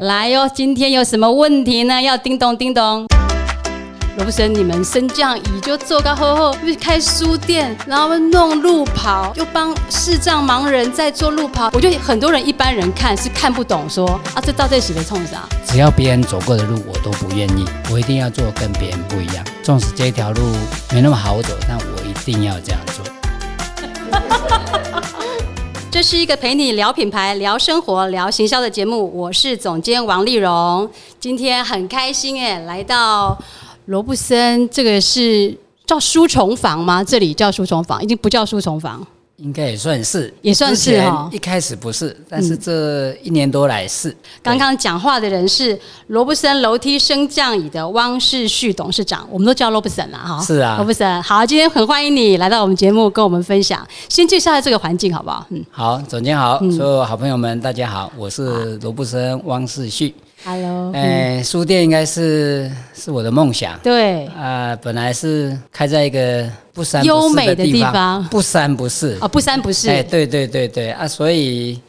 来哟，今天有什么问题呢？要叮咚叮咚。罗布森，你们升降椅就坐个厚厚，又开书店，然后弄路跑，又帮视障盲人在做路跑。我觉得很多人一般人看是看不懂，说啊，这到底是在冲啥？只要别人走过的路，我都不愿意，我一定要做跟别人不一样。纵使这条路没那么好走，但我一定要这样做。这是一个陪你聊品牌、聊生活、聊行销的节目，我是总监王丽蓉。今天很开心哎，来到。罗布森，这个是叫书虫房吗？这里叫书虫房，已经不叫书虫房，应该也算是，也算是哈。一开始不是，但是这一年多来是。刚刚讲话的人是罗布森楼梯升降椅的汪世旭董事长，我们都叫罗布森了哈。是啊，罗布森，好，今天很欢迎你来到我们节目，跟我们分享。先介绍下这个环境好不好？嗯，好，总监好，所有好朋友们大家好，我是罗布森汪世旭。Hello，哎，书店应该是是我的梦想。对，啊，本来是开在一个不山优美的地方，不山不是哦，不山不是。哎，对对对对啊，所以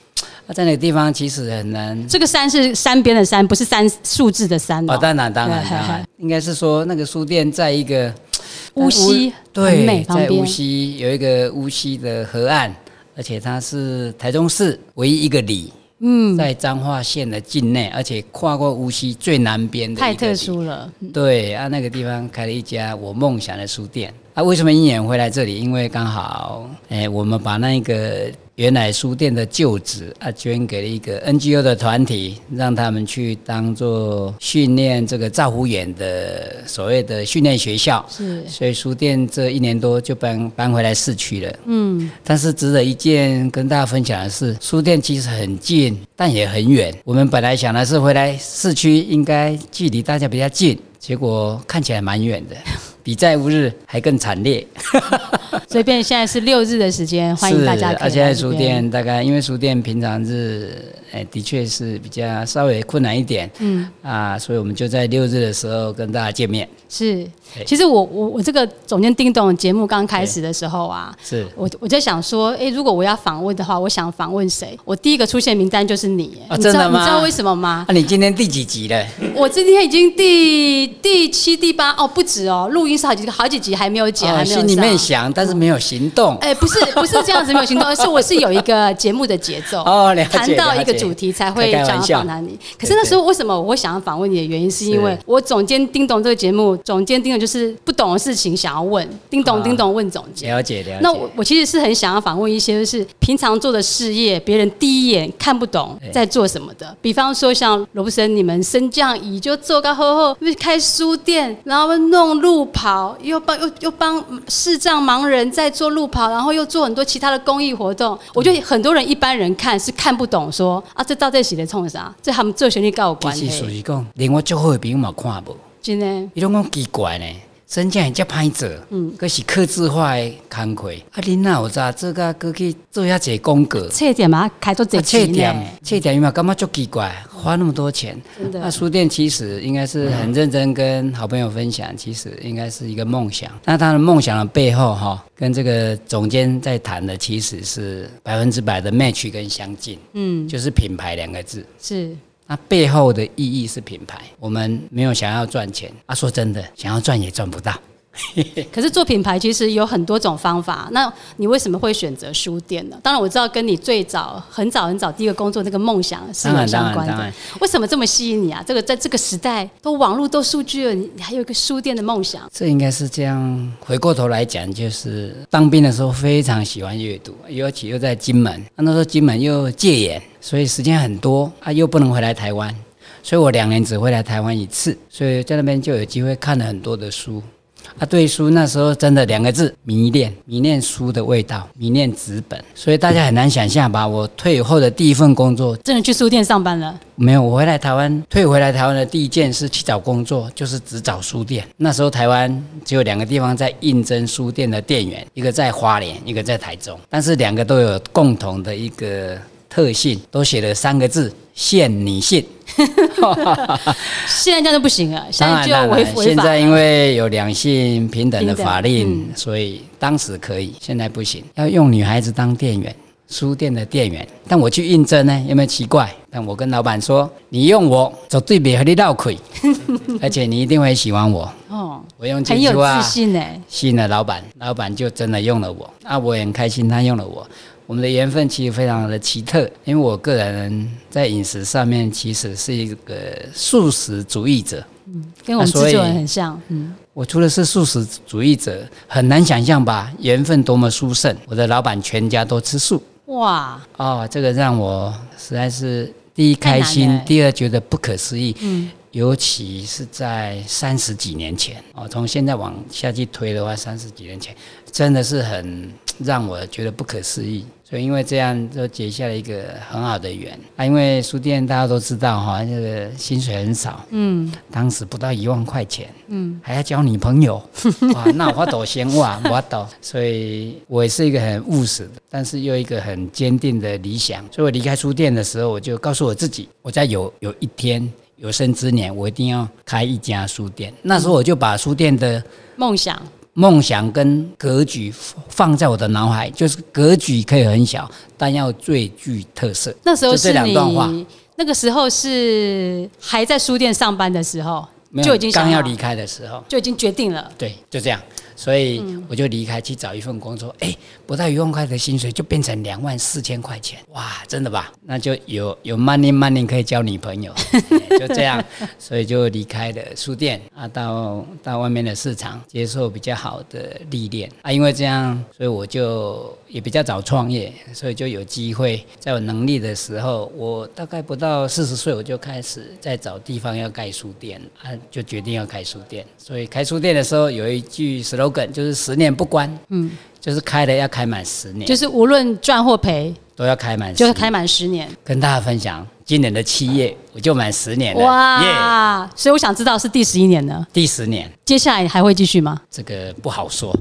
啊，在那个地方其实很难。这个山是山边的山，不是山数字的山哦。当然当然当然，应该是说那个书店在一个 乌溪，对，在乌溪有一个乌溪的河岸，而且它是台中市唯一一个里。嗯，在彰化县的境内，而且跨过无锡最南边的，太特殊了。对啊，那个地方开了一家我梦想的书店。啊，为什么一年会来这里？因为刚好，哎，我们把那个。原来书店的旧址啊，捐给了一个 NGO 的团体，让他们去当做训练这个照护员的所谓的训练学校。是，所以书店这一年多就搬搬回来市区了。嗯，但是值得一件跟大家分享的是，书店其实很近，但也很远。我们本来想的是回来市区应该距离大家比较近，结果看起来蛮远的。比在乌日还更惨烈，所以变现在是六日的时间，欢迎大家。而且书店大概因为书店平常日，哎，的确是比较稍微困难一点，嗯啊，所以我们就在六日的时候跟大家见面。是，其实我我我这个总监叮咚节目刚开始的时候啊，是我我在想说，哎，如果我要访问的话，我想访问谁？我第一个出现名单就是你，你知道？你知道为什么吗？啊，你今天第几集了？我今天已经第第七、第八哦，不止哦，录音是好几个好几集还没有剪，还没有心里面想，但是没有行动。哎，不是不是这样子没有行动，是我是有一个节目的节奏哦，谈到一个主题才会想要访谈你。可是那时候为什么我会想要访问你的原因，是因为我总监叮咚这个节目，总监叮咚就是。不懂的事情想要问，叮咚叮咚问总监。了解了解。那我我其实是很想要访问一些，就是平常做的事业，别人第一眼看不懂在做什么的。比方说像罗布森，你们升降椅就做个厚厚，又开书店，然后弄路跑，又帮又又帮视障盲人在做路跑，然后又做很多其他的公益活动。我觉得很多人一般人看是看不懂，说啊，这到底是在冲啥？这他们做旋律跟我关系。属于讲，连我最好的朋友嘛看不。真的？你拢讲奇怪呢？真正只歹做，嗯，可是刻字化的工课。啊，恁哪有咋做个过去做遐济广告？册店嘛，开做这册店，册店嘛，感觉足奇怪，花那么多钱。那书店其实应该是很认真跟好朋友分享，其实应该是一个梦想。那他的梦想的背后，哈，跟这个总监在谈的，其实是百分之百的 match 跟相近。嗯，就是品牌两个字。是。那背后的意义是品牌，我们没有想要赚钱啊。说真的，想要赚也赚不到。可是做品牌其实有很多种方法，那你为什么会选择书店呢？当然我知道跟你最早很早很早第一个工作那个梦想是有相关的。为什么这么吸引你啊？这个在这个时代都网络都数据了，你还有一个书店的梦想。这应该是这样。回过头来讲，就是当兵的时候非常喜欢阅读，尤其又在金门，那时候金门又戒严。所以时间很多啊，又不能回来台湾，所以我两年只会来台湾一次，所以在那边就有机会看了很多的书啊。对书那时候真的两个字迷恋，迷恋书的味道，迷恋纸本。所以大家很难想象吧，我退伍后的第一份工作，真的去书店上班了？没有，我回来台湾，退回来台湾的第一件事去找工作，就是只找书店。那时候台湾只有两个地方在应征书店的店员，一个在花莲，一个在台中，但是两个都有共同的一个。特性都写了三个字，限你信。现在这样就不行了，现在就违违现在因为有两性平等的法令，所以当时可以，现在不行。要用女孩子当店员，书店的店员，但我去应征呢，有没有奇怪？但我跟老板说，你用我绝对别和你闹亏，而且你一定会喜欢我。哦，我用这很有句话自信呢。吸引了老板，老板就真的用了我，啊，我也很开心他用了我。我们的缘分其实非常的奇特，因为我个人在饮食上面其实是一个素食主义者。跟我们制作人很像，嗯，我除了是素食主义者，很难想象吧，缘分多么殊胜。我的老板全家都吃素，哇，哦，这个让我实在是第一开心，第二觉得不可思议。嗯，尤其是在三十几年前哦，从现在往下去推的话，三十几年前真的是很让我觉得不可思议。所以因为这样就结下了一个很好的缘啊。因为书店大家都知道哈，这个薪水很少，嗯当时不到一万块钱，嗯，还要交女朋友，哇，那我都先哇，我懂。所以我也是一个很务实的，但是又一个很坚定的理想。所以我离开书店的时候，我就告诉我自己，我在有有一天有生之年，我一定要开一家书店。那时候我就把书店的梦想，梦想跟格局放在我的脑海，就是格局可以很小，但要最具特色。那时候是两段话你那个时候是还在书店上班的时候，就已经刚要离开的时候，就已经决定了。对，就这样，所以我就离开去找一份工作，哎、不到一万块的薪水就变成两万四千块钱，哇，真的吧？那就有有 money money 可以交女朋友，哎 就这样，所以就离开了书店啊，到到外面的市场接受比较好的历练啊，因为这样，所以我就也比较早创业，所以就有机会在我能力的时候，我大概不到四十岁我就开始在找地方要盖书店啊，就决定要开书店。所以开书店的时候有一句 slogan 就是十年不关，嗯，就是开了要开满十年，就是无论赚或赔，都要开满。就是开满十年。跟大家分享，今年的七月我就满十年了，耶！哇！所以我想知道是第十一年呢，第十年接下来还会继续吗？这个不好说，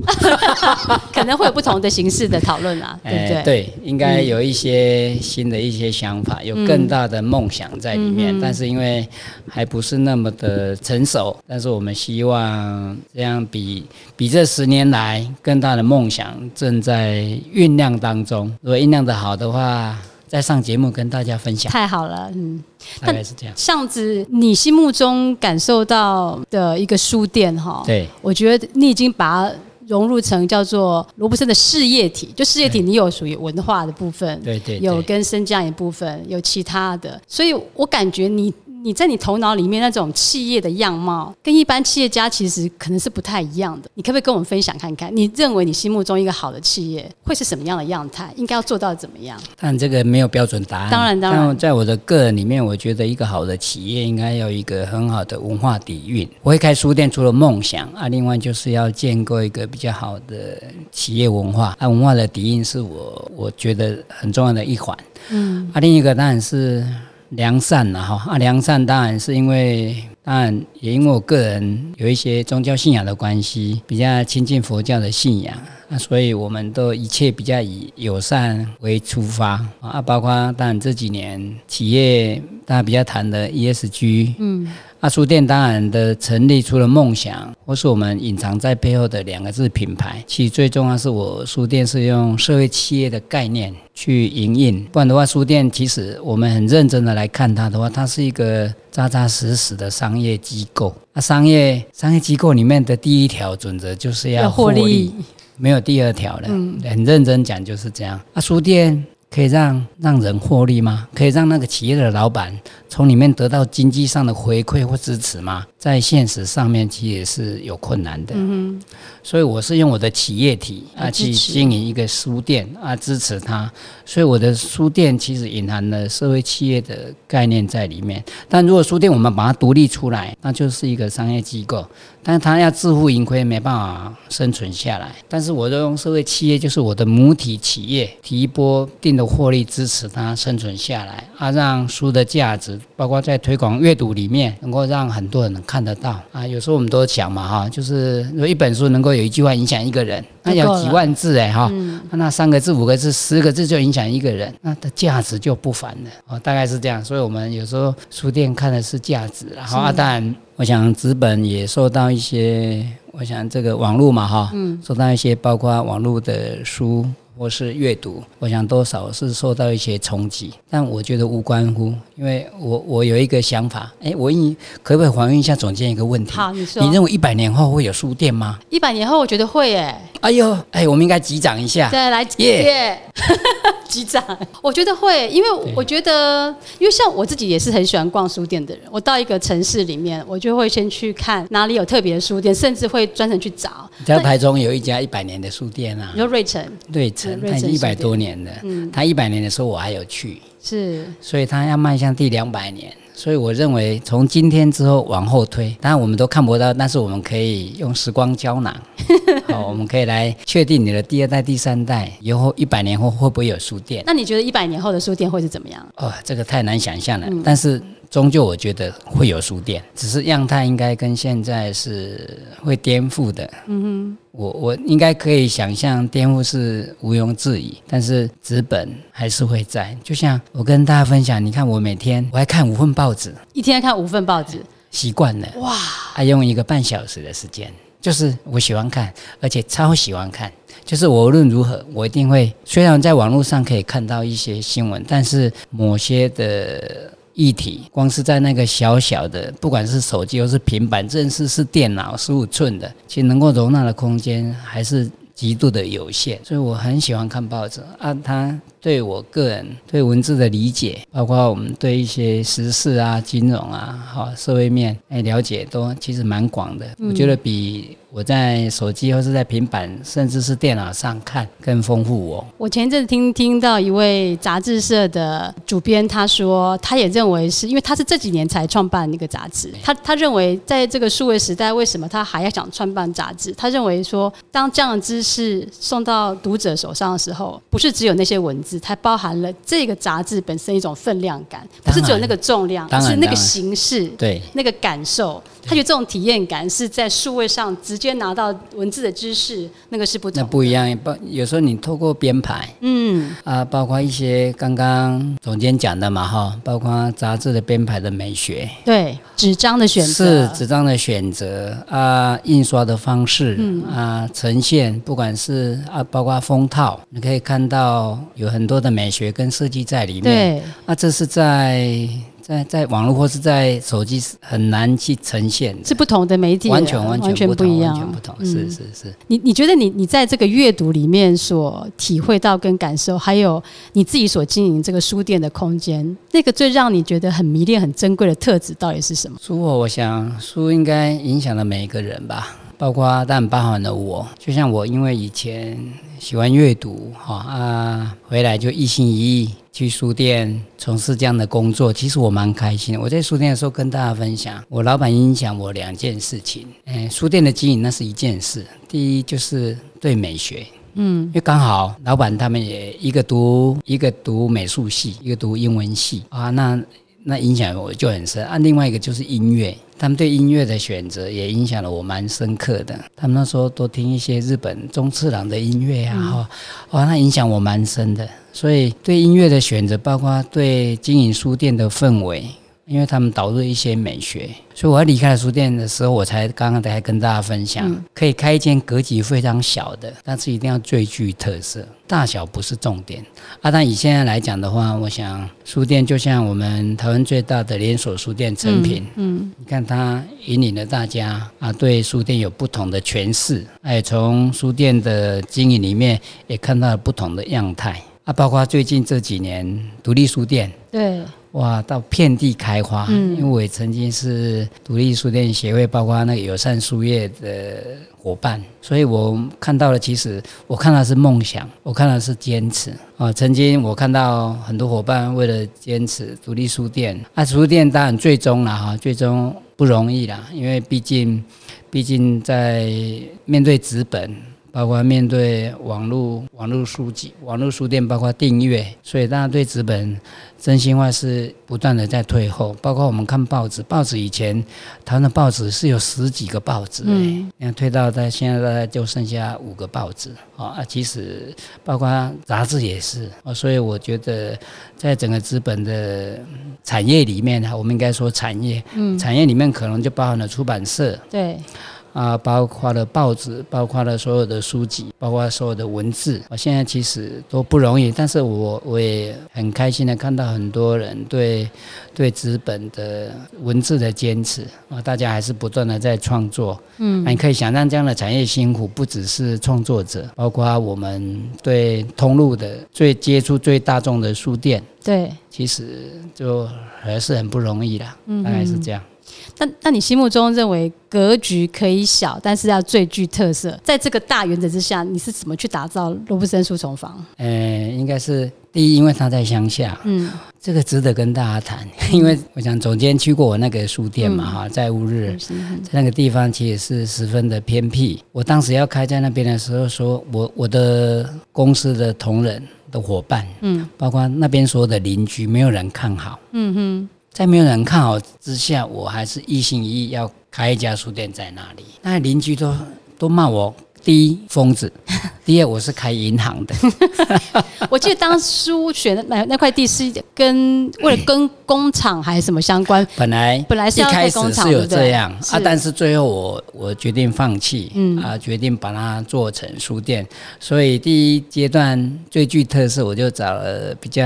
可能会有不同的形式的讨论啊，对不对？哎对，应该有一些新的一些想法，有更大的梦想在里面，但是因为还不是那么的成熟，但是我们希望这样比比这十年来更大的梦想正在酝酿当中。如果酝酿的好的话，再上节目跟大家分享，太好了，嗯。大概是这样。巷子，你心目中感受到的一个书店哈，对，我觉得你已经把它融入成叫做罗伯森的事业体，就事业体，你有属于文化的部分，对对对有跟升降一部分，有其他的，所以我感觉你。你在你头脑里面那种企业的样貌，跟一般企业家其实可能是不太一样的。你可不可以跟我们分享看看？你认为你心目中一个好的企业会是什么样的样态？应该要做到怎么样？但这个没有标准答案。当然当然在我的个人里面，我觉得一个好的企业应该有一个很好的文化底蕴。我会开书店，除了梦想啊，另外就是要建构一个比较好的企业文化。啊，文化的底蕴是我我觉得很重要的一环。嗯，啊，另一个当然是良善了哈。啊，良善当然是因为。当然，也因为我个人有一些宗教信仰的关系，比较亲近佛教的信仰，那所以我们都一切比较以友善为出发啊，包括当然这几年企业大家比较谈的 ESG，嗯，啊书店当然的成立，除了梦想，或是我们隐藏在背后的两个字品牌，其实最重要是我书店是用社会企业的概念去营运，不然的话，书店其实我们很认真的来看它的话，它是一个扎扎实实的商业机构。那、商业商业机构里面的第一条准则就是要要获获利利，没有第二条了。很认真讲就是这样。啊，书店可以让让人获利吗？可以让那个企业的老板从里面得到经济上的回馈或支持吗？在现实上面其实也是有困难的。嗯所以我是用我的企业体啊去经营一个书店啊，支持它。所以我的书店其实隐含了社会企业的概念在里面。但如果书店我们把它独立出来，那就是一个商业机构，但是它要自负盈亏，没办法生存下来。但是我都用社会企业，就是我的母体企业，提一波定的获利支持它生存下来啊，让书的价值，包括在推广阅读里面，能够让很多人能看得到。啊。有时候我们都讲嘛哈，就是如果一本书能够有一句话影响一个人，那有几万字哎哈，那三个字、五个字、十个字就影响一个人，那的价值就不凡了。哦，大概是这样。所以我们有时候书店看的是价值，然后啊，当然我想纸本也受到一些，我想这个网络嘛哈，受到一些包括网络的书或是阅读，我想多少是受到一些冲击，但我觉得无关乎，因为我我有一个想法，哎，我你可不可以还原一下总监一个问题？好，你说，你认为一百年后会有书店吗？一百年后，我觉得会诶。哎呦，哎，我们应该击掌一下。对，来耶，击掌。我觉得会，因为我觉得，因为像我自己也是很喜欢逛书店的人。我到一个城市里面，我就会先去看哪里有特别的书店，甚至会专程去找。在台中有一家一百年的书店啊，你说瑞城？瑞城，它一百多年的。嗯，它一百年的时候我还有去。是，所以他要迈向第两百年。所以我认为，从今天之后往后推，当然我们都看不到，但是我们可以用时光胶囊，好，我们可以来确定你的第二代、第三代以后一百年后会不会有书店？那你觉得一百年后的书店会是怎么样？哦，这个太难想象了。但是终究我觉得会有书店，只是样态应该跟现在是会颠覆的。嗯哼。我我应该可以想象颠覆是毋庸置疑，但是纸本还是会在。就像我跟大家分享，你看我每天我还看五份报纸，一天看五份报纸，习惯了哇，还用一个半小时的时间，就是我喜欢看，而且超喜欢看。就是我无论如何，我一定会，虽然在网络上可以看到一些新闻，但是某些的。议题，光是在那个小小的，不管是手机或是平板，甚至是电脑十五寸的，其实能够容纳的空间还是极度的有限。所以我很喜欢看报纸啊，他对我个人对文字的理解，包括我们对一些时事啊、金融啊、好社会面哎了解，都其实蛮广的。我觉得比。我在手机或是在平板，甚至是电脑上看更丰富哦。我前一阵听听到一位杂志社的主编，他说他也认为是因为他是这几年才创办那个杂志。他他认为在这个数位时代，为什么他还要想创办杂志？他认为说，当这样的知识送到读者手上的时候，不是只有那些文字，它包含了这个杂志本身一种分量感，不是只有那个重量，而是那个形式，对那个感受。他觉得这种体验感是在数位上直接拿到文字的知识，那个是不同。那不一样，包有时候你透过编排，嗯啊，包括一些刚刚总监讲的嘛哈，包括杂志的编排的美学，对纸张的选择是纸张的选择啊，印刷的方式啊，呈现不管是啊，包括封套，你可以看到有很多的美学跟设计在里面。对，那这是在。在在网络或是在手机很难去呈现，是不同的媒体，完全完全不一样，完全不同。是是是。你你觉得你你在这个阅读里面所体会到跟感受，还有你自己所经营这个书店的空间，那个最让你觉得很迷恋、很珍贵的特质到底是什么？书，我想书应该影响了每一个人吧，包括但包含了我。就像我，因为以前喜欢阅读，哈啊，回来就一心一意。去书店从事这样的工作，其实我蛮开心的。我在书店的时候跟大家分享，我老板影响我两件事情。嗯，书店的经营那是一件事，第一就是对美学，嗯，因为刚好老板他们也一个读一个读美术系，一个读英文系啊，那那影响我就很深。啊，另外一个就是音乐。他们对音乐的选择也影响了我蛮深刻的。他们那时候多听一些日本中次郎的音乐啊，哈，哇，那影响我蛮深的。所以对音乐的选择，包括对经营书店的氛围。因为他们导入一些美学，所以我要离开了书店的时候，我才刚刚才跟大家分享，可以开一间格局非常小的，但是一定要最具特色，大小不是重点。啊，但以现在来讲的话，我想书店就像我们台湾最大的连锁书店成品，嗯，你看它引领了大家啊，对书店有不同的诠释，哎，从书店的经营里面也看到了不同的样态。啊，包括最近这几年独立书店，对。哇，到遍地开花！嗯，因为我也曾经是独立书店协会，包括那个友善书业的伙伴，所以我看到了，其实我看到是梦想，我看到是坚持啊。曾经我看到很多伙伴为了坚持独立书店，啊，书店当然最终了哈，最终不容易啦，因为毕竟，毕竟在面对资本。包括面对网络、网络书籍、网络书店，包括订阅，所以大家对纸本真心话是不断的在退后。包括我们看报纸，报纸以前台湾的报纸是有十几个报纸，嗯，你看退到在现在大概就剩下五个报纸啊。其实包括杂志也是啊，所以我觉得在整个资本的产业里面呢，我们应该说产业，嗯，产业里面可能就包含了出版社，对。啊，包括了报纸，包括了所有的书籍，包括所有的文字。我现在其实都不容易，但是我我也很开心的看到很多人对对纸本的文字的坚持啊，大家还是不断的在创作。嗯，你可以想象这样的产业辛苦，不只是创作者，包括我们对通路的最接触最大众的书店，对，其实就还是很不容易啦。嗯，大概是这样。那那你心目中认为格局可以小，但是要最具特色，在这个大原则之下，你是怎么去打造罗布森书虫房？呃，应该是第一，因为他在乡下，嗯，这个值得跟大家谈，因为我想总监去过我那个书店嘛，哈，在乌日，在那个地方其实是十分的偏僻。我当时要开在那边的时候，说我我的公司的同仁的伙伴，嗯，包括那边所有的邻居，没有人看好，嗯哼。在没有人看好之下，我还是一心一意要开一家书店在那里。那邻居都都骂我。第一疯子，第二我是开银行的。我记得当初选的买那块地是跟为了跟工厂还是什么相关？本来本来是要开工厂，是有这样啊，但是最后我我决定放弃，嗯啊，决定把它做成书店。所以第一阶段最具特色，我就找了比较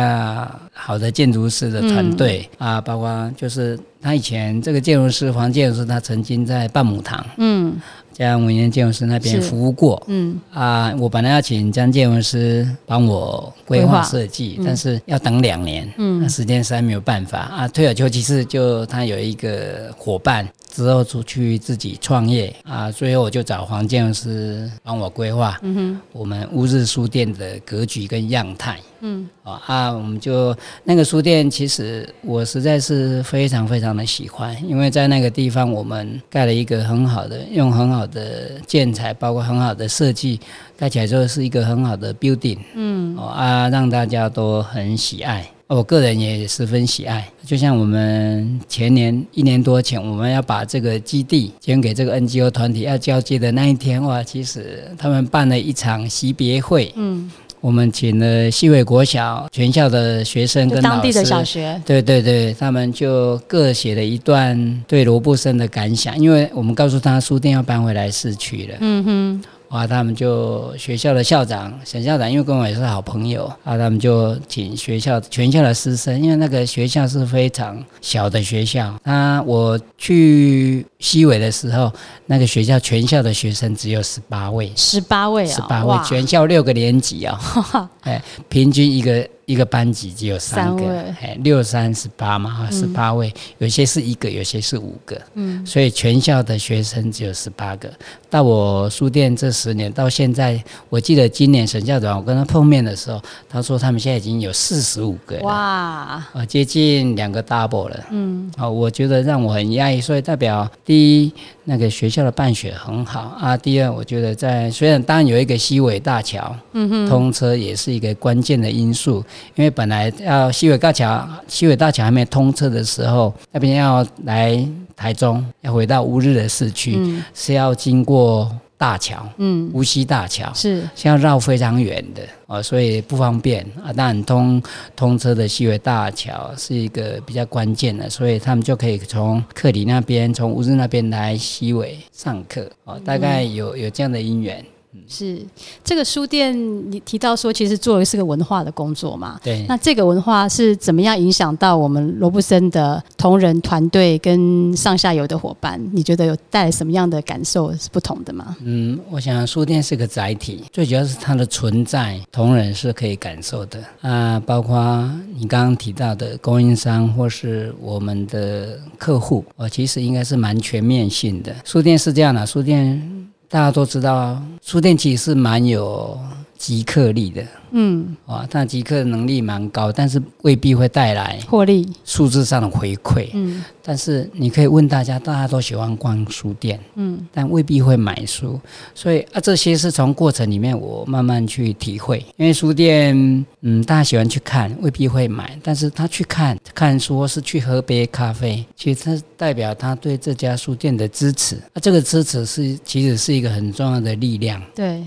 好的建筑师的团队啊，包括就是他以前这个建筑师黄建筑师，他曾经在半亩堂，嗯。江文彦建筑师那边服务过，嗯。啊，我本来要请江建筑师帮我规划设计，但是要等两年，嗯，时间实在没有办法。啊。退而求其次，就他有一个伙伴。之后出去自己创业啊，最后我就找黄建筑师帮我规划，嗯哼，我们乌日书店的格局跟样态，嗯，啊，我们就那个书店，其实我实在是非常非常的喜欢，因为在那个地方我们盖了一个很好的，用很好的建材，包括很好的设计，盖起来之后是一个很好的 building，嗯，啊，让大家都很喜爱。我个人也十分喜爱，就像我们前年一年多前，我们要把这个基地捐给这个 NGO 团体要交接的那一天，哇，其实他们办了一场惜别会，嗯，我们请了西尾国小全校的学生跟当地的小学，对对对，他们就各写了一段对罗布森的感想，因为我们告诉他书店要搬回来市区了，嗯哼。哇！他们就学校的校长沈校长，因为跟我也是好朋友啊，他们就请学校全校的师生，因为那个学校是非常小的学校。那我去西尾的时候，那个学校全校的学生只有十八位，十八位啊，十八位，全校六个年级啊，哎，平均一个。一个班级只有三个，哎，六三十八嘛，哈，十八位，有些是一个，有些是五个，嗯，所以全校的学生只有十八个。到我书店这十年到现在，我记得今年沈校长我跟他碰面的时候，他说他们现在已经有四十五个，哇，啊，接近两个 double 了，嗯，哦，我觉得让我很压抑，所以代表第一。那个学校的办学很好啊。第二，我觉得在虽然当然有一个西尾大桥，嗯哼，通车也是一个关键的因素。因为本来要西尾大桥，西尾大桥还没通车的时候，那边要来台中，要回到乌日的市区，是要经过。大桥，嗯，无锡大桥是，现在绕非常远的啊，所以不方便啊。但通通车的西尾大桥是一个比较关键的，所以他们就可以从克里那边，从乌日那边来西尾上课啊。大概有有这样的因缘。是这个书店，你提到说，其实做的是个文化的工作嘛？对。那这个文化是怎么样影响到我们罗布森的同仁团队跟上下游的伙伴？你觉得有带来什么样的感受是不同的吗？嗯，我想书店是个载体，最主要是它的存在，同仁是可以感受的啊。包括你刚刚提到的供应商或是我们的客户，我其实应该是蛮全面性的。书店是这样的，书店。大家都知道，书店其实是蛮有即客力的。嗯，哇，但即刻能力蛮高，但是未必会带来获利、数字上的回馈。嗯，但是你可以问大家，大家都喜欢逛书店，嗯，但未必会买书。所以啊，这些是从过程里面我慢慢去体会。因为书店，嗯，大家喜欢去看，未必会买，但是他去看看书或是去喝杯咖啡，其实它代表他对这家书店的支持。啊，这个支持是其实是一个很重要的力量。对，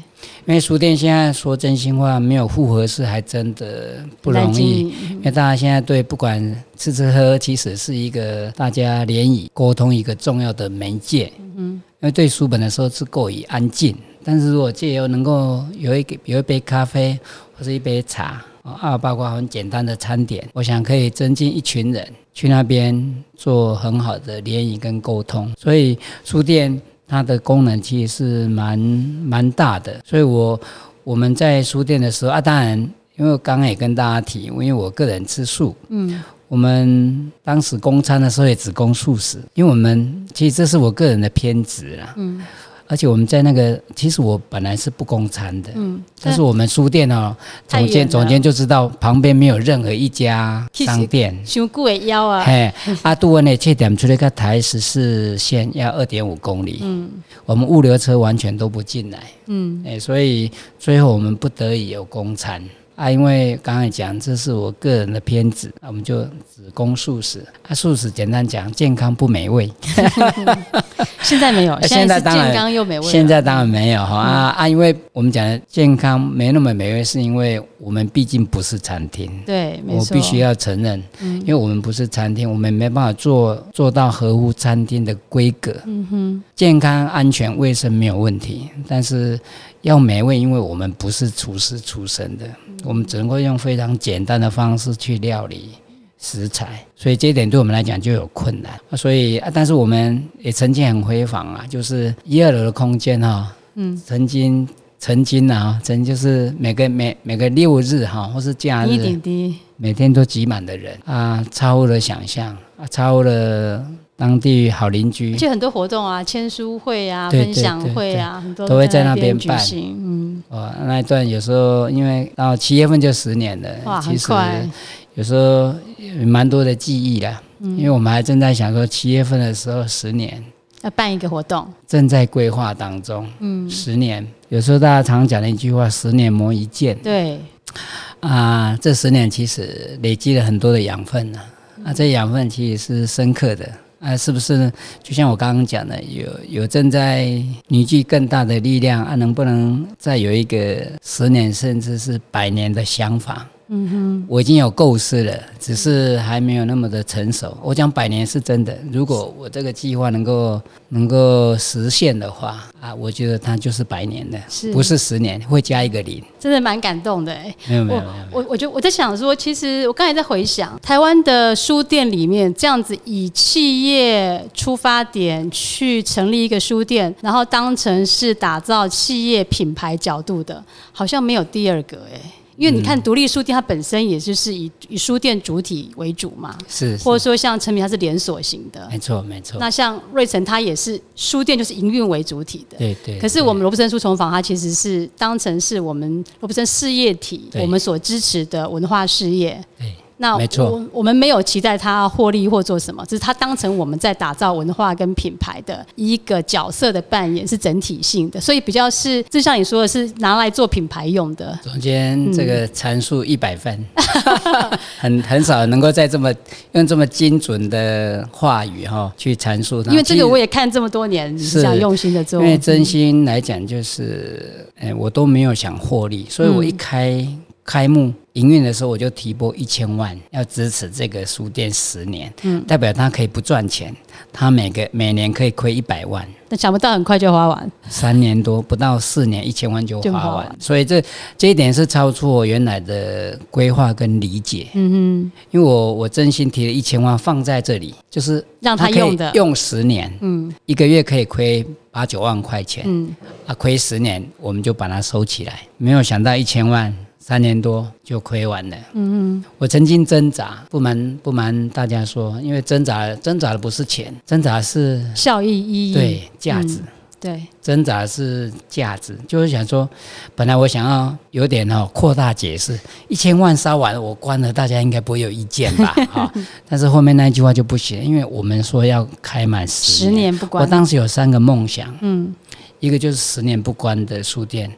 因为书店现在说真心话，没有。复合式还真的不容易，因为大家现在对不管吃吃喝喝，其实是一个大家联谊沟通一个重要的媒介。嗯，因为对书本的时候是过于安静，但是如果借由能够有一个有一杯咖啡或是一杯茶。啊，包括很简单的餐点，我想可以增进一群人去那边做很好的联谊跟沟通。所以书店它的功能其实是蛮蛮大的。所以我我们在书店的时候啊，当然因为刚刚也跟大家提，因为我个人吃素，嗯，我们当时供餐的时候也只供素食，因为我们其实这是我个人的偏执啦，嗯。而且我们在那个，其实我本来是不供餐的，嗯，但是我们书店哦，总监总监就知道旁边没有任何一家商店，修贵的腰啊，嘿，阿杜文呢，这点出来个台十四线要二点五公里，嗯，我们物流车完全都不进来，嗯，哎，所以最后我们不得已有供餐。啊，因为刚才讲这是我个人的偏执，我们就只供素食。啊，素食简单讲，健康不美味。现在没有，现在当然健康又美味。现在当然没有哈啊啊！因为我们讲的健康没那么美味，是因为我们毕竟不是餐厅。对，我必须要承认，因为我们不是餐厅，我们没办法做做到合乎餐厅的规格。嗯哼，健康、安全、卫生没有问题，但是。要美味，因为我们不是厨师出身的，我们只能够用非常简单的方式去料理食材，所以这一点对我们来讲就有困难。所以啊，但是我们也曾经很辉煌啊，就是一二楼的空间哈，嗯，曾经曾经啊，曾就是每个每每个六日哈，或是假日，每天都挤满的人啊，超乎了想象啊，超乎了。当地好邻居，就很多活动啊，签书会啊，分享会啊，很多都会在那边办。嗯，哦，那一段有时候因为到七月份就十年了，哇，很快。有时候蛮多的记忆啦，因为我们还正在想说七月份的时候十年要办一个活动，正在规划当中。嗯，十年，有时候大家常讲的一句话“十年磨一剑”。对，啊，这十年其实累积了很多的养分呢。啊，这养分其实是深刻的。啊，是不是就像我刚刚讲的，有有正在凝聚更大的力量啊？能不能再有一个十年甚至是百年的想法？嗯哼，我已经有构思了，只是还没有那么的成熟。我讲百年是真的，如果我这个计划能够能够实现的话啊，我觉得它就是百年的，不是十年，会加一个零。真的蛮感动的哎，没有没有没有。我我觉得我在想说，其实我刚才在回想，台湾的书店里面这样子以企业出发点去成立一个书店，然后当成是打造企业品牌角度的，好像没有第二个哎。因为你看，独立书店它本身也就是以以书店主体为主嘛，是，或者说像陈明它是连锁型的，没错没错。那像瑞城它也是书店，就是营运为主体的，对对。可是我们罗布森书虫坊它其实是当成是我们罗布森事业体，我们所支持的文化事业。对。那我我们没有期待他获利或做什么，只是他当成我们在打造文化跟品牌的一个角色的扮演，是整体性的，所以比较是，就像你说的是拿来做品牌用的。总监这个阐述一百分，很很少能够在这么用这么精准的话语哈去阐述。因为这个我也看这么多年，是想用心的做。因为真心来讲，就是哎，我都没有想获利，所以我一开。开幕营运的时候，我就提拨一千万，要支持这个书店十年，嗯，代表他可以不赚钱，他每个每年可以亏一百万。那想不到很快就花完，三年多不到四年，一千万就花完，所以这这一点是超出我原来的规划跟理解。嗯哼，因为我我真心提了一千万放在这里，就是让他用的。用十年，嗯，一个月可以亏八九万块钱，嗯，啊，亏十年我们就把它收起来，没有想到一千万。三年多就亏完了。嗯嗯，我曾经挣扎，不瞒不瞒大家说，因为挣扎挣扎的不是钱，挣扎是效益意义，对价值，对挣扎是价值，就是想说，本来我想要有点哦扩大解释，一千万烧完我关了，大家应该不会有意见吧？哈，但是后面那一句话就不行，因为我们说要开满十十年不关。我当时有三个梦想，嗯，一个就是十年不关的书店，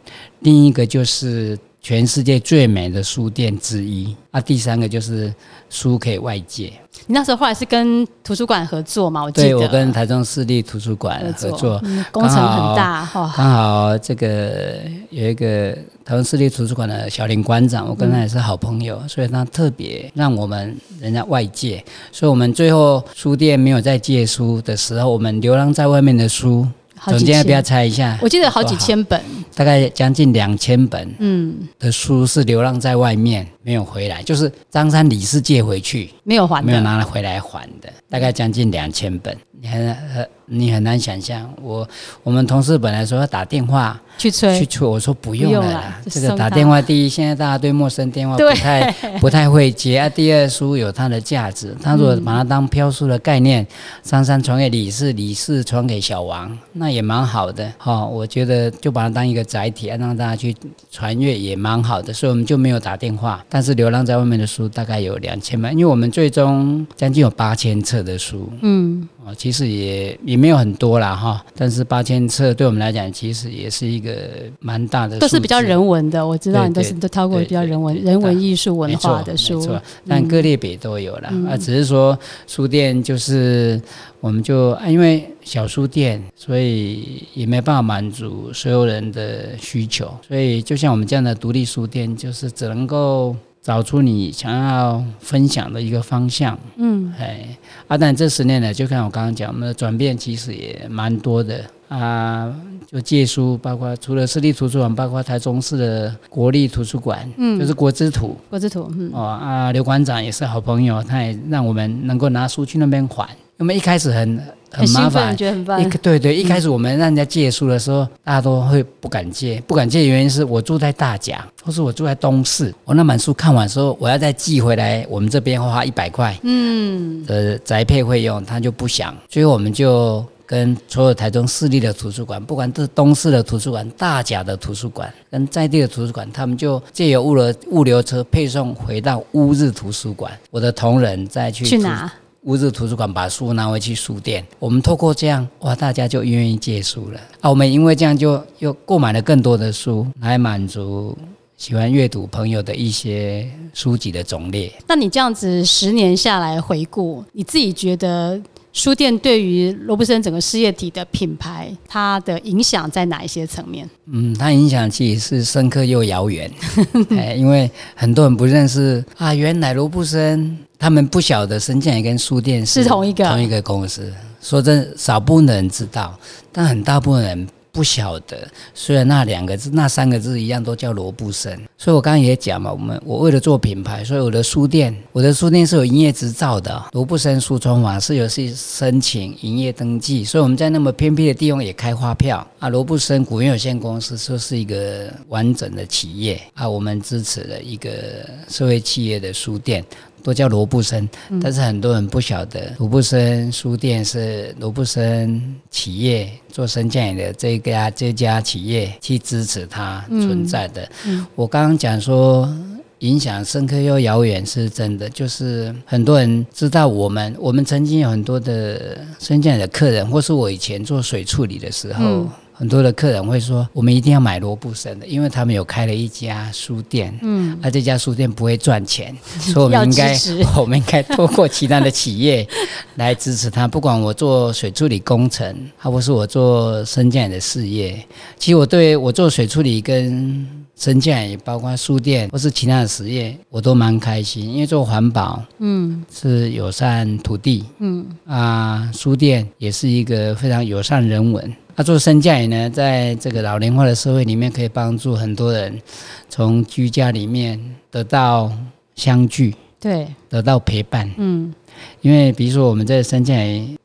另一个就是。全世界最美的书店之一。啊，第三个就是书可以外借。你那时候后来是跟图书馆合作嘛？我记得对我跟台中市立图书馆合作，嗯工程很大哈。刚好这个有一个台中市立图书馆的小林馆长，我跟他也是好朋友，所以他特别让我们人家外借，所以我们最后书店没有再借书的时候，我们流浪在外面的书。总监要不要猜一下？我记得好几千本，大概将近两千本。嗯，的书是流浪在外面，没有回来，就是张三李四借回去，没有还，没有拿回来还的，大概将近两千本。你很很你很难想象，我我们同事本来说要打电话。去催去催，我说不用了啦。这个打电话，第一，现在大家对陌生电话不太 不太会接啊。第二，书有它的价值，他如果把它当飘书的概念，张三传给李四，李四传给小王，那也蛮好的。哈，我觉得就把它当一个载体，让大家去传阅也蛮好的。所以我们就没有打电话。但是流浪在外面的书大概有两千本，因为我们最终将近有八千册的书。嗯。哦，其实也也没有很多啦，哈。但是八千册对我们来讲，其实也是一个蛮大的。都是比较人文的，我知道你都是都挑过比较人文、人文艺术文化的书。没错，但各类别都有了啊。只是说书店就是，我们就因为小书店，所以也没办法满足所有人的需求。所以就像我们这样的独立书店，就是只能够。找出你想要分享的一个方向，嗯，哎，啊，但这十年来，就看我刚刚讲，我们的转变其实也蛮多的。啊，就借书，包括除了私立图书馆，包括台中市的国立图书馆，嗯，就是国之图，国之图，嗯，哦啊，刘馆长也是好朋友，他也让我们能够拿书去那边还，我们一开始很。很麻烦，觉得很烦。对对，一开始我们让人家借书的时候，大家都会不敢借，不敢借的原因是我住在大甲，或是我住在东市，我那本书看完之后，我要再寄回来，我们这边花一百块，嗯，呃宅配费用，他就不想。所以我们就跟所有台中市立的图书馆，不管是东市的图书馆、大甲的图书馆，跟在地的图书馆，他们就借由物流物流车配送回到乌日图书馆，我的同仁再去去拿。乌日图书馆把书拿回去书店，我们透过这样哇，大家就愿意借书了啊。我们因为这样就又购买了更多的书，来满足喜欢阅读朋友的一些书籍的种类。那你这样子十年下来回顾，你自己觉得书店对于罗布森整个事业体的品牌，它的影响在哪一些层面？嗯，它影响其实是深刻又遥远，哎，因为很多人不认识啊，原来罗布森。他们不晓得深圳也跟书店是同一个同一个公司。说真，少部分人知道，但很大部分人不晓得。虽然那两个字、那三个字一样，都叫罗布森。所以我刚刚也讲嘛，我们我为了做品牌，所以我的书店，我的书店是有营业执照的。罗布森书窗网是有去申请营业登记，所以我们在那么偏僻的地方也开发票啊。罗布森股份有限公司说是一个完整的企业啊，我们支持了一个社会企业的书店。都叫罗布森，但是很多人不晓得罗布森书店是罗布森企业做生酱的这家这家企业去支持它存在的。我刚刚讲说影响深刻又遥远是真的，就是很多人知道我们，我们曾经有很多的生酱的客人，或是我以前做水处理的时候。很多的客人会说，我们一定要买罗布森的，因为他们有开了一家书店，嗯，而这家书店不会赚钱，所以我们应该，我们应该透过其他的企业来支持他。不管我做水处理工程，或是我做生建的事业，其实我对我做水处理跟生建，也包括书店或是其他的实业，我都蛮开心，因为做环保，嗯，是友善土地，嗯啊，书店也是一个非常友善人文。那做生价也呢，在这个老龄化的社会里面，可以帮助很多人从居家里面得到相聚，对，得到陪伴。嗯，因为比如说我们在生价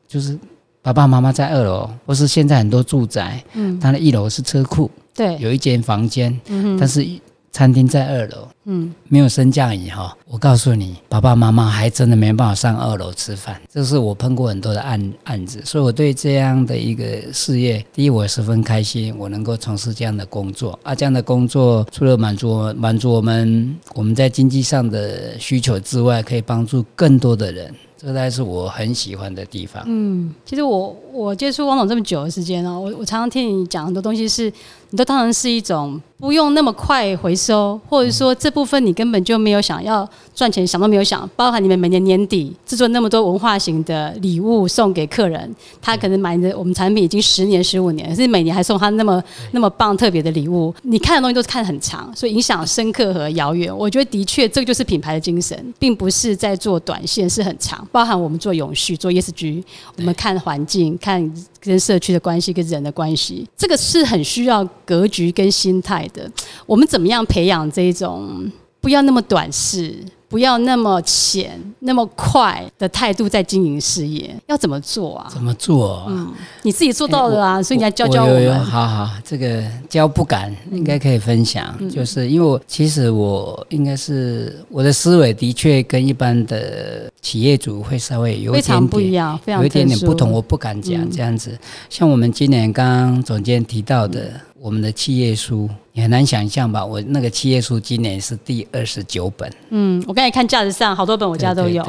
就是爸爸妈妈在二楼，或是现在很多住宅，嗯，它的一楼是车库，对，有一间房间，嗯但是。餐厅在二楼，嗯，没有升降椅哈。我告诉你，爸爸妈妈还真的没办法上二楼吃饭。这是我碰过很多的案案子，所以我对这样的一个事业，第一我十分开心，我能够从事这样的工作啊。这样的工作除了满足满足我们我们在经济上的需求之外，可以帮助更多的人。这才是我很喜欢的地方。嗯，其实我我接触汪总这么久的时间哦，我我常常听你讲很多东西是，你都当成是一种不用那么快回收，或者说这部分你根本就没有想要赚钱，想都没有想。包含你们每年年底制作那么多文化型的礼物送给客人，他可能买的我们产品已经十年、十五年，可是每年还送他那么那么棒特别的礼物。你看的东西都是看很长，所以影响深刻和遥远。我觉得的确这个就是品牌的精神，并不是在做短线，是很长。包含我们做永续、做 ESG，我们看环境、看跟社区的关系、跟人的关系，这个是很需要格局跟心态的。我们怎么样培养这种不要那么短视？不要那么浅、那么快的态度在经营事业，要怎么做啊？怎么做？嗯，你自己做到了啊，所以你要教教我们。好好，这个教不敢，应该可以分享。就是因为我其实我应该是我的思维的确跟一般的企业主会稍微有一点不一样，有一点点不同。我不敢讲这样子。像我们今年刚刚总监提到的。我们的企业书你很难想象吧？我那个企业书今年是第二十九本。嗯，我刚才看架子上好多本，我家都有。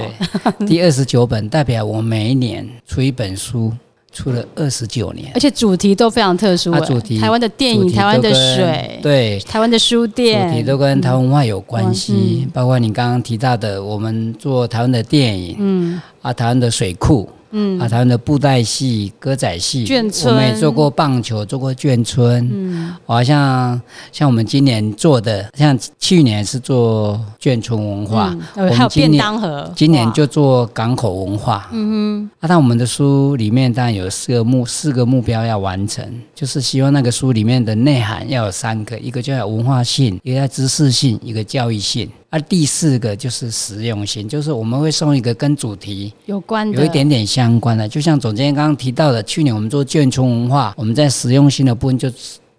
第二十九本 代表我每一年出一本书，出了二十九年，而且主题都非常特殊。啊主题台湾的电影、台湾的水，对，台湾的书店，主题都跟台湾文化有关系。包括你刚刚提到的，我们做台湾的电影，嗯，啊，台湾的水库。嗯啊，台湾的布袋戏、歌仔戏，我们也做过棒球，做过眷村。嗯，好像像我们今年做的，像去年是做眷村文化，还有便当盒，今年就做港口文化。嗯哼，啊，但我们的书里面当然有四个目四个目标要完成，就是希望那个书里面的内涵要有三个，一个叫文化性，一个叫知识性，一个教育性。而第四个就是实用性，就是我们会送一个跟主题有关、有一点点相关的，就像总监刚刚提到的，去年我们做眷村文化，我们在实用性的部分就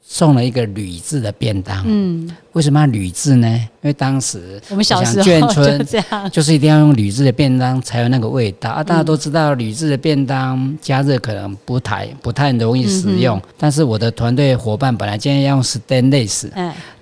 送了一个铝制的便当。嗯。为什么要铝制呢？因为当时我们小时候眷村就是一定要用铝制的便当才有那个味道啊！大家都知道铝制的便当加热可能不太不太容易使用，但是我的团队伙伴本来今天要用 stainless，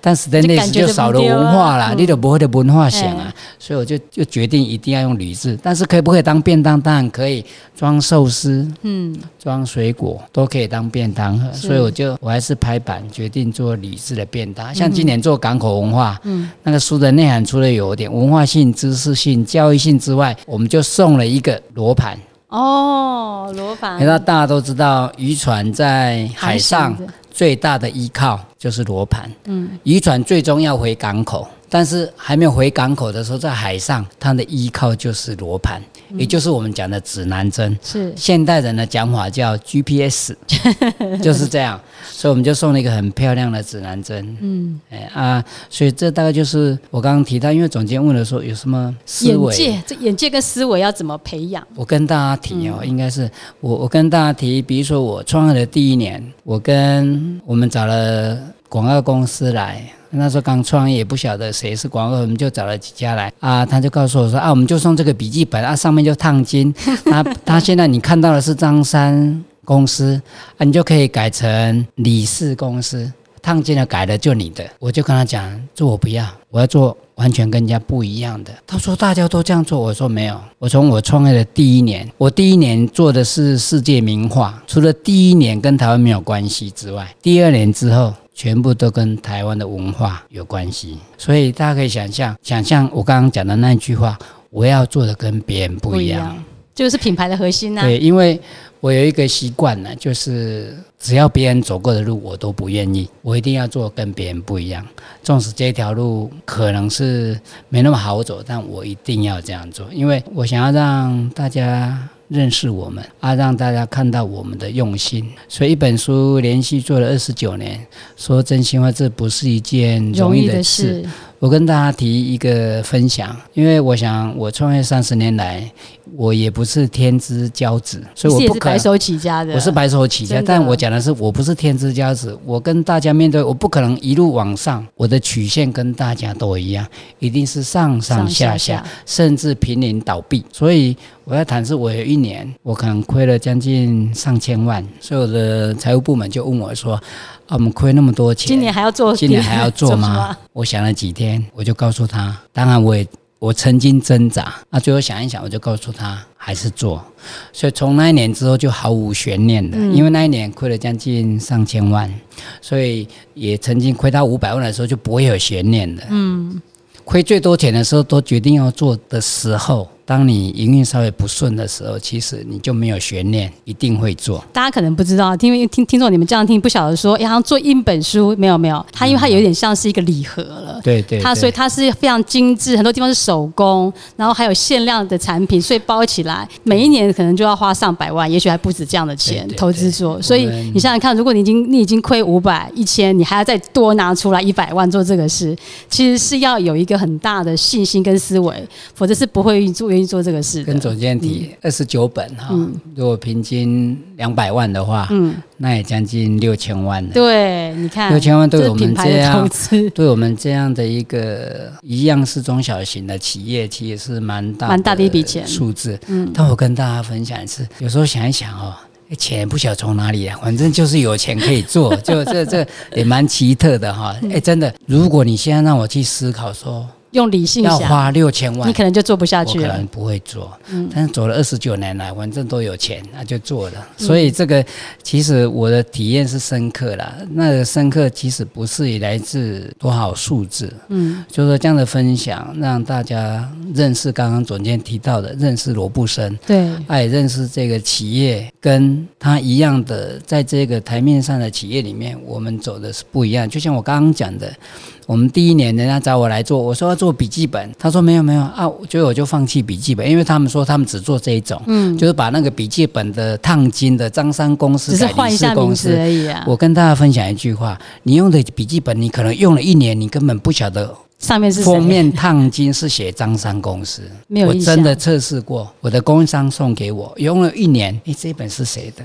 但 stainless 就少了文化了，你都不会的文化性啊，所以我就就决定一定要用铝制。但是可以不可以当便当？当然可以，装寿司，嗯，装水果都可以当便当喝。所以我就我还是拍板决定做铝制的便当，像今年做。港口文化，嗯，那个书的内涵除了有点文化性、知识性、教育性之外，我们就送了一个罗盘。哦，罗盘。那大家都知道，渔船在海上最大的依靠就是罗盘。嗯，渔船最终要回港口。但是还没有回港口的时候，在海上，它的依靠就是罗盘，也就是我们讲的指南针。是现代人的讲法叫 GPS，就是这样。所以我们就送了一个很漂亮的指南针。嗯，哎啊，所以这大概就是我刚刚提到，因为总监问了说有什么思维？眼界，这眼界跟思维要怎么培养？我跟大家提哦，应该是我我跟大家提，比如说我创业的第一年，我跟我们找了广告公司来。那时候刚创业，不晓得谁是广告，我们就找了几家来啊。他就告诉我说啊，我们就送这个笔记本啊，上面就烫金。他他现在你看到的是张三公司啊，你就可以改成李氏公司。烫金的改的就你的，我就跟他讲，这我不要，我要做完全跟人家不一样的。他说大家都这样做，我说没有。我从我创业的第一年，我第一年做的是世界名画，除了第一年跟台湾没有关系之外，第二年之后。全部都跟台湾的文化有关系，所以大家可以想象，想象我刚刚讲的那句话，我要做的跟别人不一样，就是品牌的核心呢。对，因为我有一个习惯呢，就是只要别人走过的路，我都不愿意，我一定要做跟别人不一样。纵使这条路可能是没那么好走，但我一定要这样做，因为我想要让大家。认识我们啊，让大家看到我们的用心。所以一本书连续做了二十九年，说真心话，这不是一件容易的事。我跟大家提一个分享，因为我想我创业三十年来，我也不是天之骄子，所以我不可白手起家的。我是白手起家，但我讲的是我不是天之骄子。我跟大家面对，我不可能一路往上，我的曲线跟大家都一样，一定是上上下下，甚至濒临倒闭。所以我要谈是，我有一年我可能亏了将近上千万，所以我的财务部门就问我说。啊，我们亏那么多钱，今年还要做？今年还要做吗？我想了几天，我就告诉他，当然我也我曾经挣扎，那最后想一想，我就告诉他还是做。所以从那一年之后就毫无悬念的，因为那一年亏了将近上千万，所以也曾经亏到五百万的时候就不会有悬念的。嗯，亏最多钱的时候都决定要做的时候。当你营运稍微不顺的时候，其实你就没有悬念，一定会做。大家可能不知道，因为听听众你们这样听，不晓得说，好像做一本书没有没有，它因为它有点像是一个礼盒了。对对。它所以它是非常精致，很多地方是手工，然后还有限量的产品，所以包起来每一年可能就要花上百万，也许还不止这样的钱投资做。所以你想想看，如果你已经你已经亏五百一千，你还要再多拿出来一百万做这个事，其实是要有一个很大的信心跟思维，否则是不会做。愿意做这个事，跟总监提二十九本哈，如果平均两百万的话，嗯，那也将近六千万了。对，你看六千万对我们这样，对我们这样的一个一样是中小型的企业，其实是蛮大蛮大的一笔钱数字。嗯，但我跟大家分享一次，有时候想一想哦，钱不晓得从哪里来，反正就是有钱可以做，就这这也蛮奇特的哈。哎，真的，如果你现在让我去思考说。用理性要花六千万，你可能就做不下去了。可能不会做，嗯但是走了二十九年来，反正都有钱，那就做了。所以这个其实我的体验是深刻啦。那个深刻其实不是来自多少数字，嗯，就是说这样的分享，让大家认识刚刚总监提到的，认识罗布森，对，哎，认识这个企业跟他一样的，在这个台面上的企业里面，我们走的是不一样。就像我刚刚讲的。我们第一年人家找我来做，我说要做笔记本，他说没有没有啊，所以我就放弃笔记本，因为他们说他们只做这一种，嗯，就是把那个笔记本的烫金的张三公司改换一下公司而已啊。我跟大家分享一句话，你用的笔记本，你可能用了一年，你根本不晓得上面是封面烫金是写张三公司，没有我真的测试过，我的供应商送给我，用了一年，哎，这本是谁的？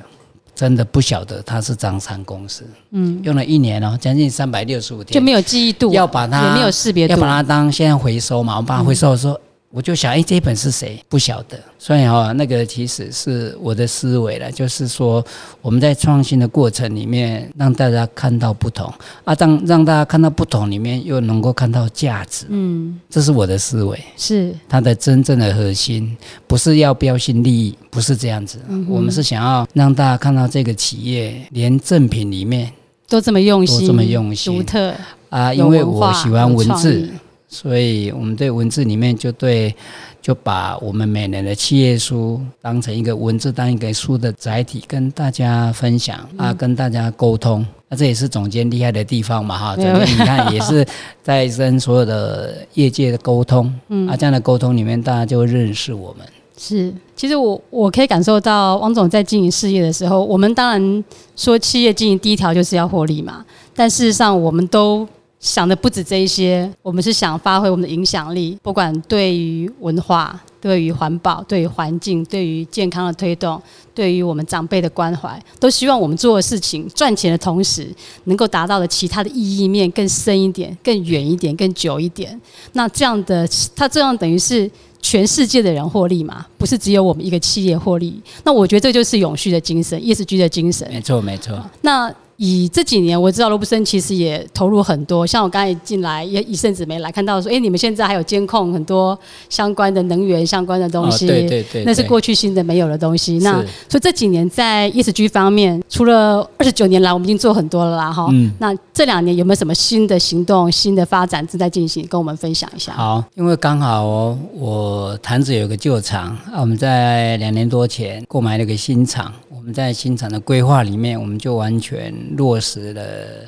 真的不晓得他是张三公司，嗯，用了一年哦，将近三百六十五天。就没有记忆度，要把它也没有识别度，要把它当现在回收嘛，我把它回收说。我就想，哎，这本是谁？不晓得。所以哈，那个其实是我的思维了，就是说我们在创新的过程里面，让大家看到不同啊，让让大家看到不同里面又能够看到价值。嗯，这是我的思维，是它的真正的核心，不是要标新立异，不是这样子。我们是想要让大家看到这个企业连赠品里面都这么用心，都这么用心，独特啊，因为我喜欢文字。所以，我们对文字里面就对，就把我们每年的企业书当成一个文字，当一个书的载体，跟大家分享啊，跟大家沟通。那这也是总监厉害的地方嘛，哈！总监你看也是在跟所有的业界的沟通，嗯啊，这样的沟通里面，大家就认识我们。是，其实我我可以感受到，王总在经营事业的时候，我们当然说企业经营第一条就是要获利嘛，但事实上我们都。想的不止这一些，我们是想发挥我们的影响力，不管对于文化、对于环保、对于环境、对于健康的推动、对于我们长辈的关怀，都希望我们做的事情赚钱的同时，能够达到的其他的意义面更深一点、更远一点、更久一点。那这样的，它这样等于是全世界的人获利嘛？不是只有我们一个企业获利。那我觉得这就是永续的精神，ESG 的精神。没错，没错。那。以这几年我知道罗布森其实也投入很多，像我刚才进来也一阵子没来看到说，哎，你们现在还有监控很多相关的能源相关的东西，对对对，那是过去新的没有的东西。那所以这几年在 ESG 方面，除了二十九年来我们已经做很多了啦，哈。嗯。那这两年有没有什么新的行动、新的发展正在进行，跟我们分享一下？好，因为刚好我坛子有个旧厂啊，我们在两年多前购买了个新厂。我们在新厂的规划里面，我们就完全落实了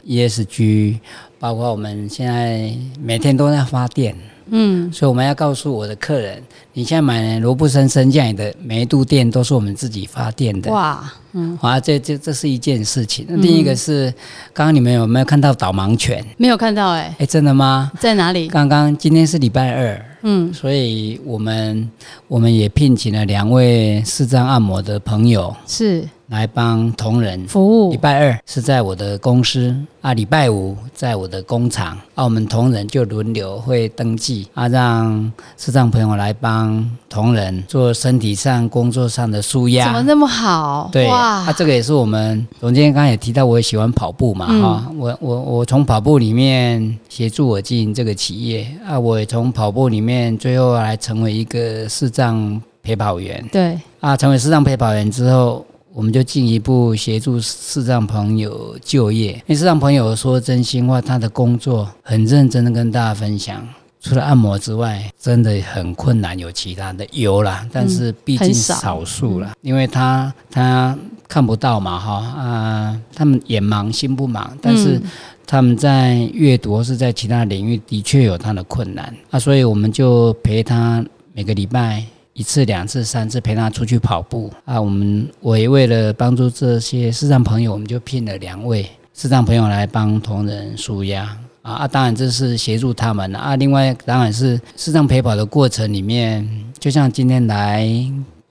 ESG，包括我们现在每天都在发电。嗯，所以我们要告诉我的客人，你现在买罗布森升降椅的每一度电都是我们自己发电的。哇，嗯，啊，这这这是一件事情。那另一个是，刚刚你们有没有看到导盲犬？没有看到，哎，哎，真的吗？在哪里？刚刚今天是礼拜二，嗯，所以我们我们也聘请了两位视障按摩的朋友，是。来帮同仁。服务。礼拜二是在我的公司啊，礼拜五在我的工厂。啊，我们同仁就轮流会登记。啊，让视障朋友来帮同仁做身体上、工作上的舒压。怎么那么好？对，哇。啊，，这个也是我们总监刚才也提到，我也喜欢跑步嘛，嗯。哈、我我我从跑步里面协助我经营这个企业啊，我也从跑步里面最后来成为一个视障陪跑员。对，啊，成为视障陪跑员之后。我们就进一步协助视障朋友就业，因为视障朋友说真心话，他的工作很认真的跟大家分享，除了按摩之外，真的很困难，有其他的有啦，但是毕竟少少数啦，因为他他看不到嘛，哈啊，他们眼盲心不盲，但是嗯。他们在阅读或是在其他领域的确有他的困难。啊，所以我们就陪他每个礼拜。一次、两次、三次陪他出去跑步啊！我们我也为了帮助这些视障朋友，我们就聘了两位视障朋友来帮同仁舒压啊啊！当然这是协助他们啊。另外当然是视障陪跑的过程里面，就像今天来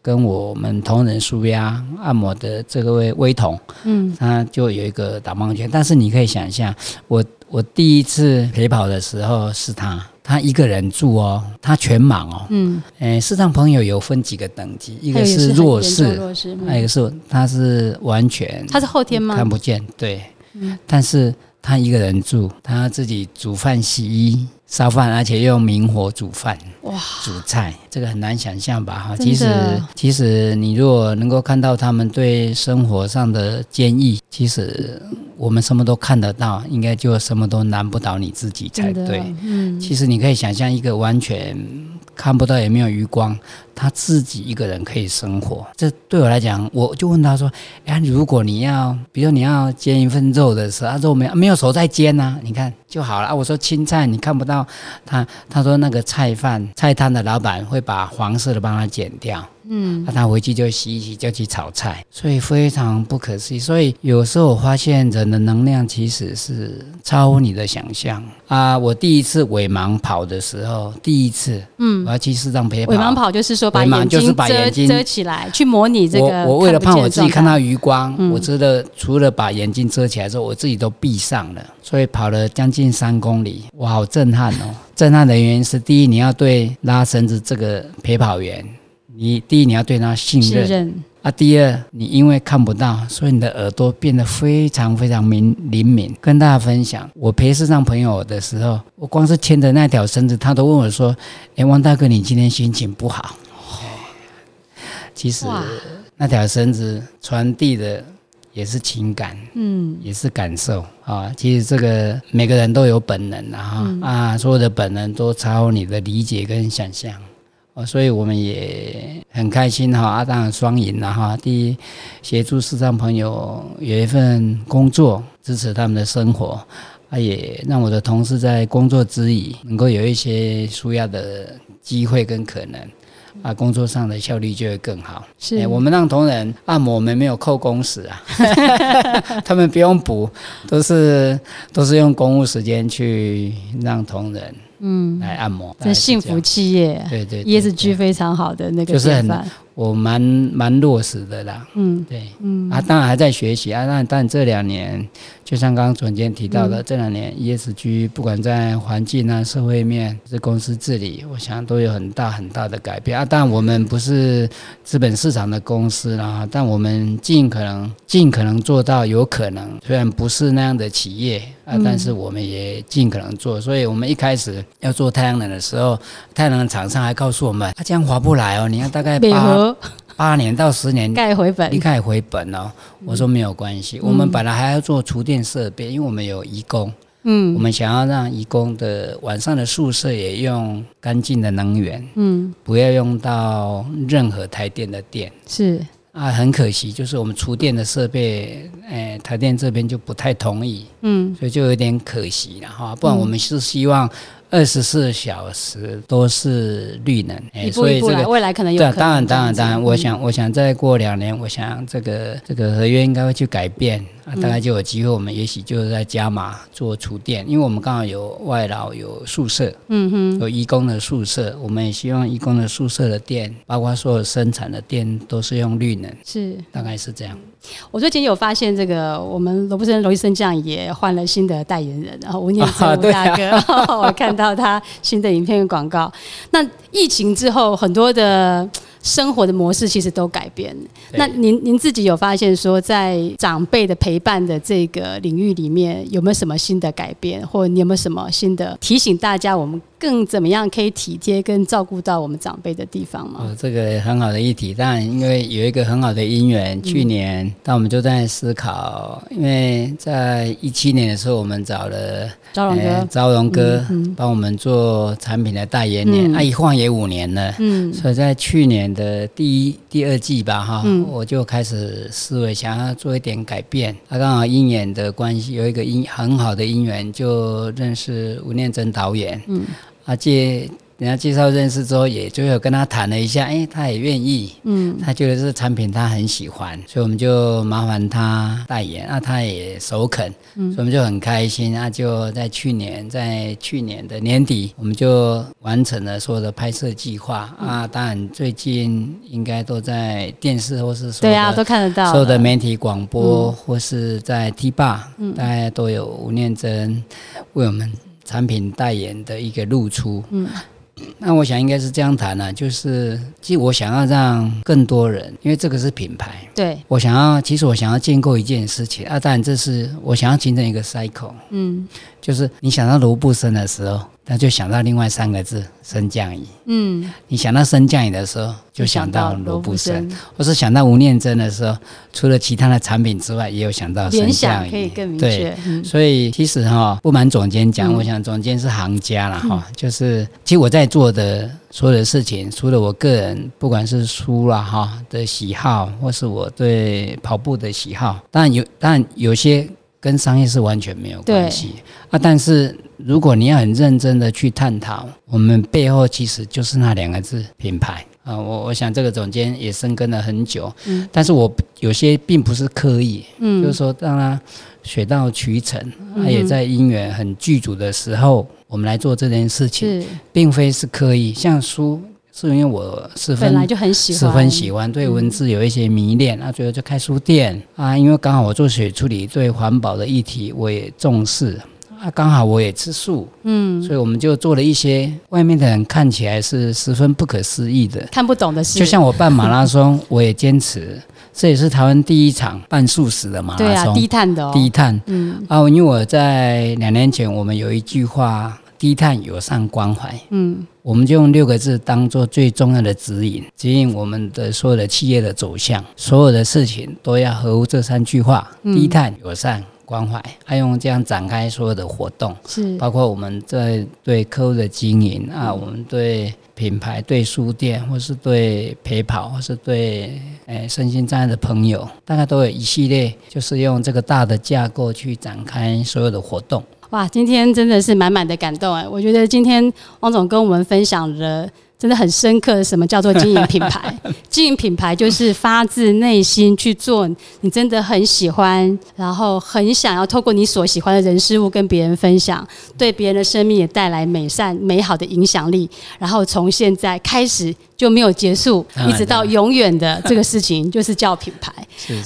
跟我们同仁舒压按摩的这个位威童，嗯，他就有一个导盲犬，但是你可以想象，我我第一次陪跑的时候是他，他一个人住哦，他全盲哦，嗯，诶，视障朋友有分几个等级，一个是弱势，还有一个是他是完全他是后天吗？看不见，对，嗯。但是他一个人住，他自己煮饭、洗衣、烧饭，而且用明火煮饭。哇，煮菜，这个很难想象吧？哈，其实其实你如果能够看到他们对生活上的坚毅，其实我们什么都看得到，应该就什么都难不倒你自己才对。，嗯，其实你可以想象一个完全看不到也没有余光，他自己一个人可以生活。这对我来讲，我就问他说：“哎，如果你要，比如你要煎一份肉的时候，他说没有没有手在煎呐、你看就好了啊。”我说青菜你看不到，他他说那个菜饭菜摊的老板会把黄色的帮它剪掉。嗯，那他回去就洗一洗，就去炒菜，所以非常不可思议。所以有时候我发现人的能量其实是超乎你的想象啊！我第一次伪盲跑的时候，第一次，嗯，我要去视障陪跑，伪盲跑就是说把眼睛就是把遮眼睛遮起来，去模拟这个我我为了怕我自己看到到，余光，嗯我真的除了把眼睛遮起来之后，我自己都闭上了，所以跑了将近三公里，我，好震撼哦！震撼的原因是，第一，你要对拉绳子这个陪跑员，你第一你要对他信任。信任，啊，第二，你因为看不到，所以你的耳朵变得非常非常敏灵敏。跟大家分享，我陪视障朋友的时候，我光是牵着那条绳子，他都问我说：“哎，王大哥，你今天心情不好？”其实那条绳子传递的也是情感，嗯，也是感受啊。其实这个每个人都有本能啊，哈嗯啊，所有的本能都超乎你的理解跟想象。哦，所以我们也很开心哈，啊，当然双赢了哈。第一，协助视障朋友有一份工作，支持他们的生活，啊，也让我的同事在工作之余能够有一些舒压的机会跟可能，啊，工作上的效率就会更好。是哎我们让同仁按摩，我们没有扣工时啊，他们不用补，都是都是用公务时间去让同仁嗯，来按摩，这幸福。企业对对對，ESG 非常好的那个就是很，我蛮蛮落实的啦，嗯。对，嗯，啊，当然还在学习啊。那但这两年，就像刚刚总监提到嗯的，这两年 ESG 不管在环境啊、社会面、是公司治理，我想都有很大很大的改变啊。但我们不是资本市场的公司啦，但我们尽可能尽可能做到有可能，虽然不是那样的企业啊，嗯但是我们也尽可能做。所以我们一开始要做太阳能的时候，太阳能厂商还告诉我们，啊，这样划不来哦，你要大概八八年到十年盖回本你，可以回本哦。我说没有关系，我们本来还要做厨电设备，因为我们有义工，嗯我嗯们想要让义工的晚上的宿舍也用干净的能源，嗯，不要用到任何台电的电。是，啊，很可惜，就是我们厨电的设备，哎，台电这边就不太同意，嗯所以就有点可惜了哈。不然我们是希望，二十四小时都是绿能，哎一步一步来，未来可能有对啊，可能当然，当然，当然，我想，我想再过两年，我想这个这个合约应该会去改变啊，大概就有机会，我们也许就是在加码做厨电，因为我们刚好有外劳，有宿舍，嗯哼，有义工的宿舍，我们也希望义工的宿舍的电，包括所有生产的电都是用绿能，是。大概是这样。我最近有发现，这个我们罗布森罗医生酱也换了新的代言人，然后吴念吴大哥，我看到他新的影片广告。那疫情之后，很多的生活的模式其实都改变。对那您您自己有发现说，在长辈的陪伴的这个领域里面，有没有什么新的改变，或你有没有什么新的提醒大家，我们更怎么样可以体贴跟照顾到我们长辈的地方吗？哦，这个很好的议题，当然因为有一个很好的因缘，去年，但我们就在思考，因为在一七年的时候，我们找了招荣哥，呃招荣哥帮我们做产品的代言人，嗯。啊，一晃也五年了，嗯。所以在去年的第一、第二季吧，哈，我就开始思维想要做一点改变。他、刚好因缘的关系，有一个因很好的因缘，就认识吴念真导演。嗯，啊，介人家介绍认识之后，也就有跟他谈了一下，哎、他也愿意。嗯，他觉得这个产品他很喜欢，所以我们就麻烦他代言，啊，他也首肯，嗯所以我们就很开心。那、就在去年，在去年的年底，我们就完成了所有的拍摄计划、啊。当然，最近应该都在电视或是所有的对啊，都看得到所有的媒体广播、或是在 T 霸，大家都有吴念真为我们产品代言的一个露出。嗯，那我想应该是这样谈啊，就是其实我想要让更多人，因为这个是品牌，对，我想要其实我想要建构一件事情啊，当然这是我想要形成一个 cycle，嗯。就是你想到罗布森的时候，那就想到另外三个字升降椅。嗯，你想到升降椅的时候，就想到罗布森。或是想到吴念真的时候，除了其他的产品之外，也有想到升降椅。想可以更明对，确。嗯所以其实哈、不瞒总监讲，嗯我想总监是行家了 哈、就是其实我在做的所有的事情，除了我个人不管是书啦哈的喜好，或是我对跑步的喜好，当然有，当然有些跟商业是完全没有关系啊。但是如果你要很认真的去探讨，我们背后其实就是那两个字品牌。啊，我我想这个总监也深耕了很久，嗯，但是我有些并不是刻意，嗯，就是说让他水到渠成，他也在因缘很具足的时候，我们来做这件事情，是。并非是刻意。像书是因为我十分本来就很喜欢，十分喜欢，对文字有一些迷恋，啊，最后就开书店。啊。因为刚好我做水处理，对环保的议题我也重视啊，刚好我也吃素，嗯，所以我们就做了一些外面的人看起来是十分不可思议的，看不懂的事，就像我办马拉松，我也坚持，这也是台湾第一场半素食的马对啊，拉松，低碳的哦，低碳。嗯。啊。因为我在两年前，我们有一句话：低碳友善关怀。嗯。我们就用六个字当做最重要的指引，指引我们的所有的企业的走向，所有的事情都要合乎这三句话：低碳、友善、关怀。还用这样展开所有的活动，是包括我们在对客户的经营啊，我们对品牌、对书店，或是对陪跑，或是对诶身心障碍的朋友，大概都有一系列，就是用这个大的架构去展开所有的活动。哇，今天真的是满满的感动哎！我觉得今天汪总跟我们分享了。真的很深刻的，什么叫做经营品牌？经营品牌就是发自内心去做你真的很喜欢，然后很想要透过你所喜欢的人事物跟别人分享，对别人的生命也带来美善美好的影响力。然后从现在开始就没有结束，一直到永远的这个事情，就是叫品牌。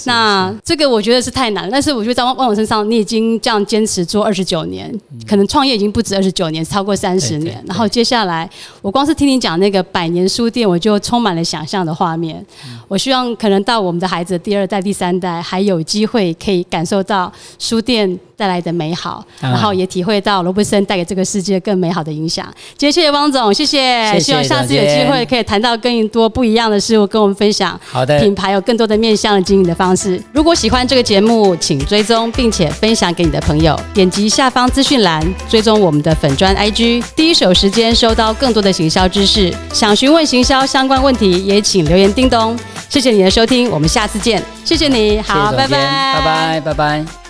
那这个我觉得是太难了，但是我觉得在汪汪总身上，你已经这样坚持做二十九年，可能创业已经不止二十九年，超过三十年。然后接下来，我光是听你讲那个百年书店，我就充满了想象的画面。我希望可能到我们的孩子第二代、第三代，还有机会可以感受到书店带来的美好，当然然后也体会到罗伯森带给这个世界更美好的影响。今天谢谢汪总，谢谢，谢谢希望下次有机会可以谈到更多不一样的事物，跟我们分享。好的，品牌有更多的面向的经营的方式。如果喜欢这个节目，请追踪并且分享给你的朋友。点击下方资讯栏，追踪我们的粉砖 IG，第一手时间收到更多的行销知识。想询问行销相关问题，也请留言叮咚。谢谢你的收听，我们下次见。谢谢你，好，谢谢拜拜，拜拜，拜拜。